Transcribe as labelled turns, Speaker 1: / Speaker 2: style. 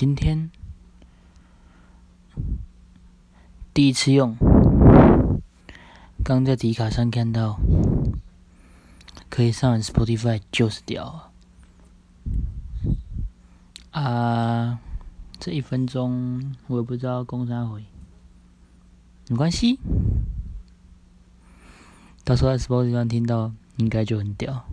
Speaker 1: 今天。第一次用，刚在迪卡上看到。可以上 Spotify，就是屌啊！啊，这一分钟我也不知道公啥回，没关系，到时候在 Spotify 上听到应该就很屌。